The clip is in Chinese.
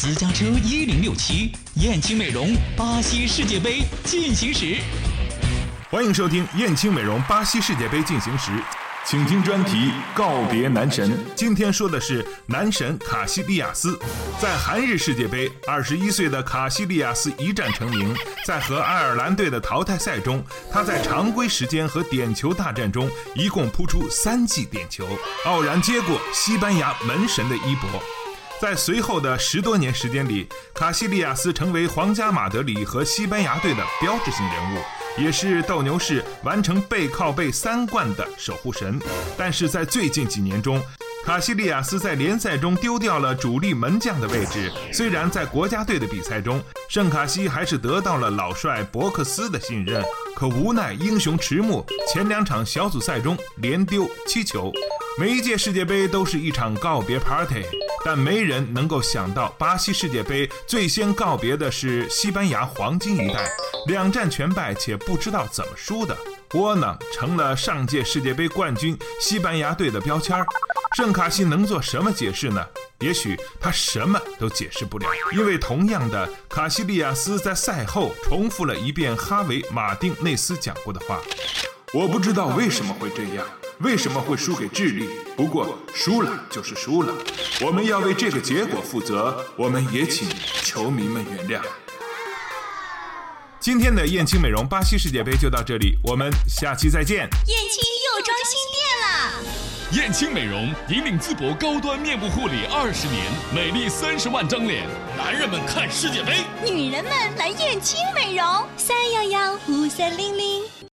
私家车一零六七，燕青美容巴西世界杯进行时。欢迎收听燕青美容巴西世界杯进行时，请听专题告别男神。今天说的是男神卡西利亚斯。在韩日世界杯，二十一岁的卡西利亚斯一战成名。在和爱尔兰队的淘汰赛中，他在常规时间和点球大战中一共扑出三记点球，傲然接过西班牙门神的衣钵。在随后的十多年时间里，卡西利亚斯成为皇家马德里和西班牙队的标志性人物，也是斗牛士完成背靠背三冠的守护神。但是在最近几年中，卡西利亚斯在联赛中丢掉了主力门将的位置。虽然在国家队的比赛中，圣卡西还是得到了老帅博克斯的信任，可无奈英雄迟暮，前两场小组赛中连丢七球。每一届世界杯都是一场告别 party。但没人能够想到，巴西世界杯最先告别的是西班牙黄金一代，两战全败且不知道怎么输的，窝囊成了上届世界杯冠军西班牙队的标签儿。圣卡西能做什么解释呢？也许他什么都解释不了，因为同样的，卡西利亚斯在赛后重复了一遍哈维·马丁内斯讲过的话：“我不知道为什么会这样。”为什么会输给智利？不过输了就是输了，我们要为这个结果负责。我们也请球迷们原谅。今天的燕青美容巴西世界杯就到这里，我们下期再见。燕青又装新店了。燕青美容引领淄博高端面部护理二十年，美丽三十万张脸。男人们看世界杯，女人们来燕青美容。三幺幺五三零零。